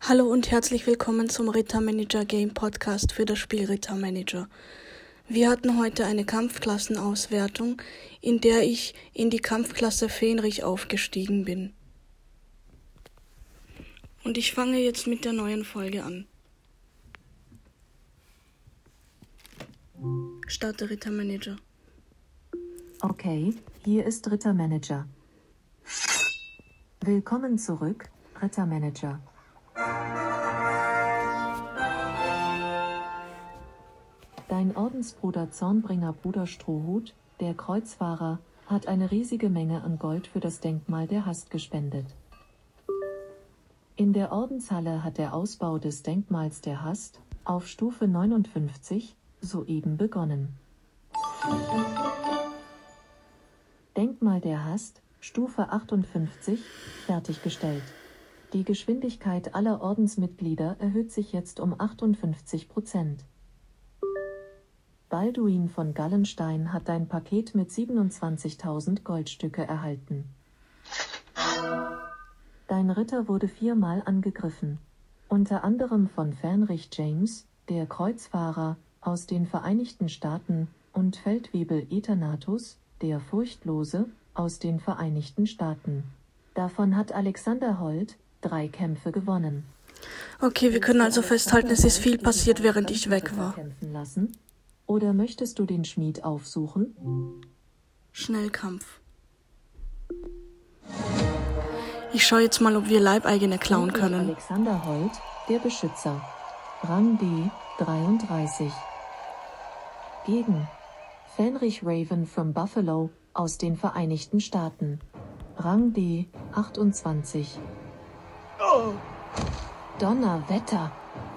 Hallo und herzlich willkommen zum Rittermanager Game Podcast für das Spiel Rittermanager. Wir hatten heute eine Kampfklassenauswertung, in der ich in die Kampfklasse Fenrich aufgestiegen bin. Und ich fange jetzt mit der neuen Folge an. Starte Rittermanager. Okay, hier ist Rittermanager. Willkommen zurück, Rittermanager. Dein Ordensbruder Zornbringer Bruder Strohhut, der Kreuzfahrer, hat eine riesige Menge an Gold für das Denkmal der Hast gespendet. In der Ordenshalle hat der Ausbau des Denkmals der Hast auf Stufe 59 soeben begonnen. Denkmal der Hast, Stufe 58, fertiggestellt. Die Geschwindigkeit aller Ordensmitglieder erhöht sich jetzt um 58 Prozent. Balduin von Gallenstein hat dein Paket mit 27.000 Goldstücke erhalten. Dein Ritter wurde viermal angegriffen, unter anderem von Fähnrich James, der Kreuzfahrer aus den Vereinigten Staaten, und Feldwebel Eternatus, der Furchtlose, aus den Vereinigten Staaten. Davon hat Alexander Holt drei Kämpfe gewonnen. Okay, wir können also festhalten, es ist viel passiert, während ich weg war. Oder möchtest du den Schmied aufsuchen? Schnellkampf. Ich schaue jetzt mal, ob wir Leibeigene klauen können. Alexander Holt, der Beschützer. Rang D 33. Gegen Fenrich Raven from Buffalo aus den Vereinigten Staaten. Rang D 28. Donnerwetter!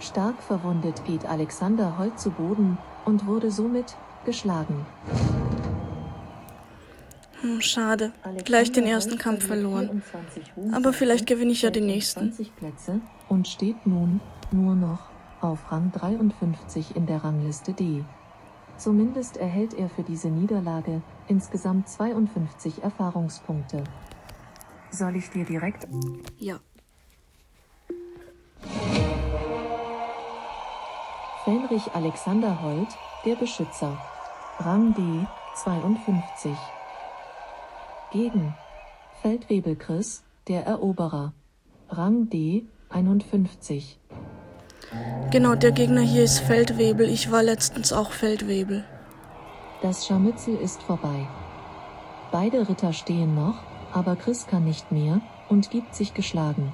Stark verwundet geht Alexander Holt zu Boden und wurde somit geschlagen. Hm, schade. Gleich den ersten Kampf verloren. Aber vielleicht gewinne ich ja den nächsten. 20 Plätze und steht nun nur noch auf Rang 53 in der Rangliste D. Zumindest erhält er für diese Niederlage insgesamt 52 Erfahrungspunkte. Soll ich dir direkt Ja. Fähnrich Alexander Holt, der Beschützer. Rang D 52. Gegen Feldwebel Chris, der Eroberer. Rang D 51. Genau, der Gegner hier ist Feldwebel. Ich war letztens auch Feldwebel. Das Scharmützel ist vorbei. Beide Ritter stehen noch, aber Chris kann nicht mehr und gibt sich geschlagen.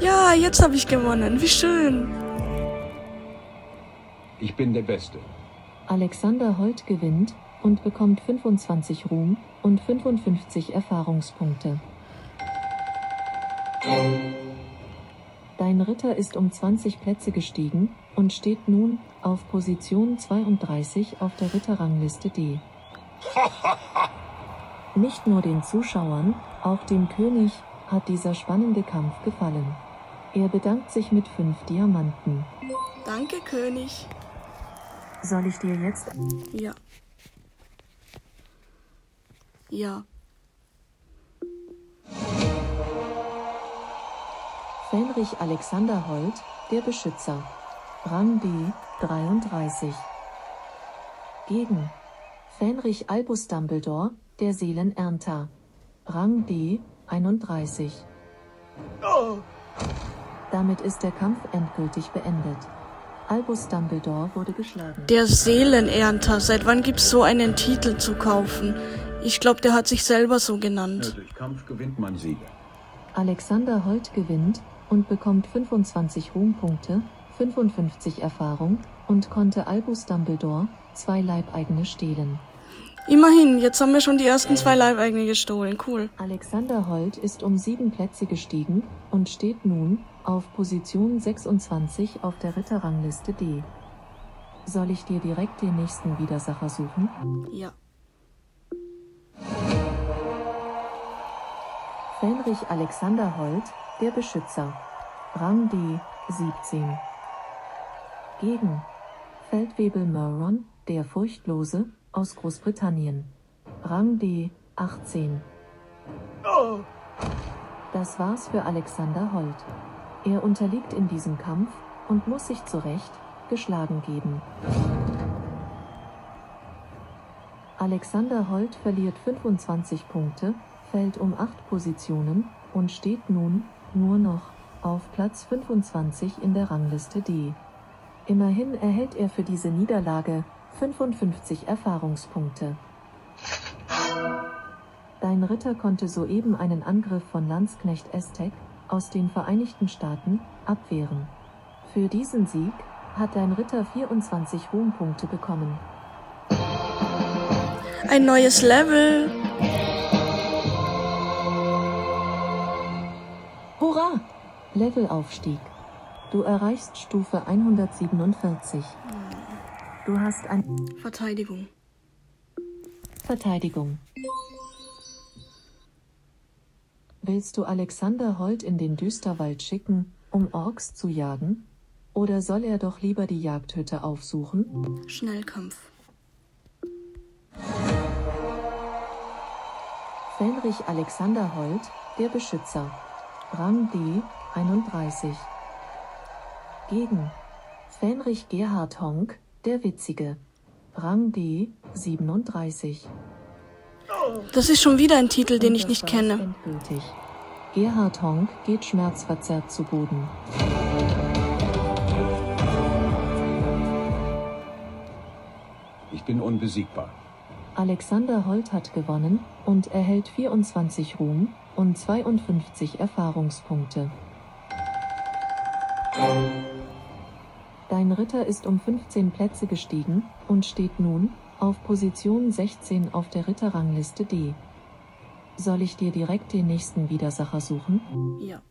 Ja, jetzt habe ich gewonnen. Wie schön. Ich bin der Beste. Alexander Holt gewinnt und bekommt 25 Ruhm und 55 Erfahrungspunkte. Dein Ritter ist um 20 Plätze gestiegen und steht nun auf Position 32 auf der Ritterrangliste D. Nicht nur den Zuschauern, auch dem König hat dieser spannende Kampf gefallen. Er bedankt sich mit fünf Diamanten. Danke, König. Soll ich dir jetzt Ja. Ja. Fähnrich Alexander Holt, der Beschützer. Rang D 33. Gegen Fähnrich Albus Dumbledore, der Seelenernter. Rang D 31. Damit ist der Kampf endgültig beendet. Albus Dumbledore wurde geschlagen. Der Seelenernter. Seit wann gibt's so einen Titel zu kaufen? Ich glaube, der hat sich selber so genannt. durch Kampf gewinnt man Siege. Alexander Holt gewinnt und bekommt 25 Ruhmpunkte, 55 Erfahrung und konnte Albus Dumbledore zwei Leibeigene stehlen. Immerhin, jetzt haben wir schon die ersten zwei Leibeigene gestohlen. Cool. Alexander Holt ist um sieben Plätze gestiegen und steht nun auf Position 26 auf der Ritterrangliste D. Soll ich dir direkt den nächsten Widersacher suchen? Ja. Fähnrich Alexander Holt, der Beschützer. Rang D 17. Gegen Feldwebel Murron, der Furchtlose, aus Großbritannien. Rang D 18. Das war's für Alexander Holt. Er unterliegt in diesem Kampf und muss sich zu Recht geschlagen geben. Alexander Holt verliert 25 Punkte, fällt um 8 Positionen und steht nun nur noch auf Platz 25 in der Rangliste D. Immerhin erhält er für diese Niederlage 55 Erfahrungspunkte. Dein Ritter konnte soeben einen Angriff von Landsknecht Estek aus den Vereinigten Staaten abwehren. Für diesen Sieg hat dein Ritter 24 Ruhmpunkte bekommen. Ein neues Level. Hurra! Levelaufstieg. Du erreichst Stufe 147. Du hast ein Verteidigung. Verteidigung. Willst du Alexander Holt in den Düsterwald schicken, um Orks zu jagen? Oder soll er doch lieber die Jagdhütte aufsuchen? Schnellkampf. Fenrich Alexander Holt, der Beschützer. Rang D, 31. Gegen Fenrich Gerhard Honk, der Witzige. Rang D, 37. Das ist schon wieder ein Titel, den ich nicht kenne. Endgültig. Gerhard Honk geht schmerzverzerrt zu Boden. Ich bin unbesiegbar. Alexander Holt hat gewonnen und erhält 24 Ruhm und 52 Erfahrungspunkte. Dein Ritter ist um 15 Plätze gestiegen und steht nun auf Position 16 auf der Ritterrangliste D. Soll ich dir direkt den nächsten Widersacher suchen? Ja.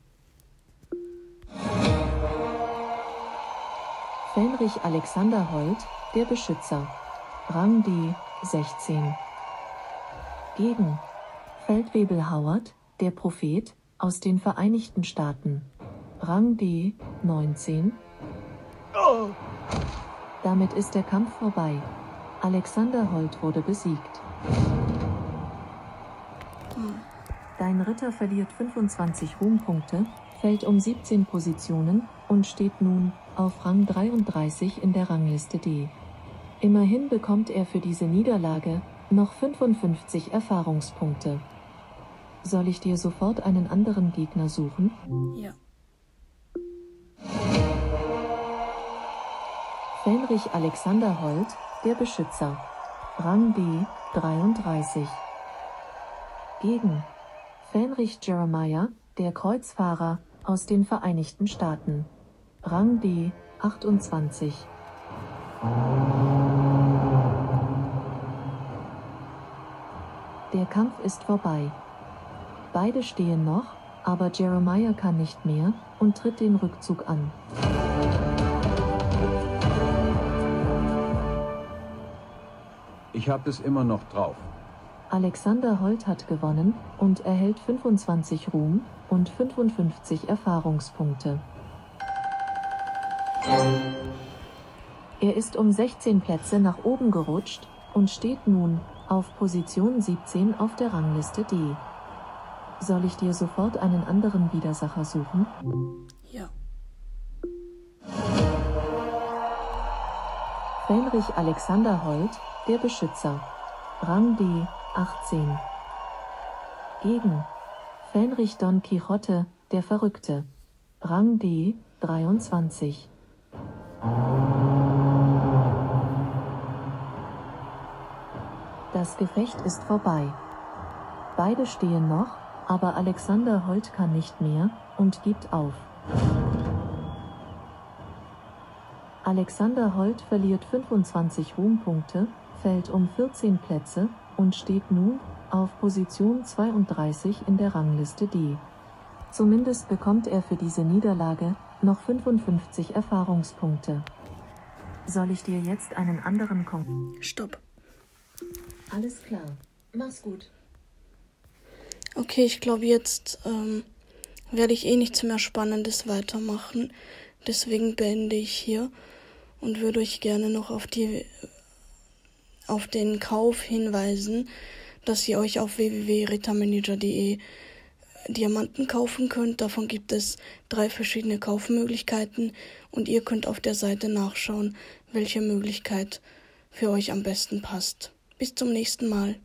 Fenrich Alexander Holt, der Beschützer. Rang D, 16. Gegen Feldwebel Howard, der Prophet, aus den Vereinigten Staaten. Rang D, 19. Damit ist der Kampf vorbei. Alexander Holt wurde besiegt. Dein Ritter verliert 25 Ruhmpunkte, fällt um 17 Positionen und steht nun auf Rang 33 in der Rangliste D. Immerhin bekommt er für diese Niederlage noch 55 Erfahrungspunkte. Soll ich dir sofort einen anderen Gegner suchen? Ja. Fenrich Alexander Holt, der Beschützer. Rang D, 33. Gegen Fenrich Jeremiah, der Kreuzfahrer, aus den Vereinigten Staaten. Rang D, 28. Der Kampf ist vorbei. Beide stehen noch, aber Jeremiah kann nicht mehr und tritt den Rückzug an. Ich habe es immer noch drauf. Alexander Holt hat gewonnen und erhält 25 Ruhm und 55 Erfahrungspunkte. Er ist um 16 Plätze nach oben gerutscht und steht nun auf Position 17 auf der Rangliste D. Soll ich dir sofort einen anderen Widersacher suchen? Ja. Fenrich Alexander Holt, der Beschützer. Rang D, 18. Gegen Fenrich Don Quixote, der Verrückte. Rang D, 23. Das Gefecht ist vorbei. Beide stehen noch, aber Alexander Holt kann nicht mehr und gibt auf. Alexander Holt verliert 25 Ruhmpunkte, fällt um 14 Plätze und steht nun auf Position 32 in der Rangliste D. Zumindest bekommt er für diese Niederlage noch 55 Erfahrungspunkte. Soll ich dir jetzt einen anderen Kon... Stopp. Alles klar. Mach's gut. Okay, ich glaube, jetzt ähm, werde ich eh nichts mehr Spannendes weitermachen. Deswegen beende ich hier und würde euch gerne noch auf die auf den Kauf hinweisen, dass ihr euch auf www.rittermanager.de Diamanten kaufen könnt. Davon gibt es drei verschiedene Kaufmöglichkeiten und ihr könnt auf der Seite nachschauen, welche Möglichkeit für euch am besten passt. Bis zum nächsten Mal.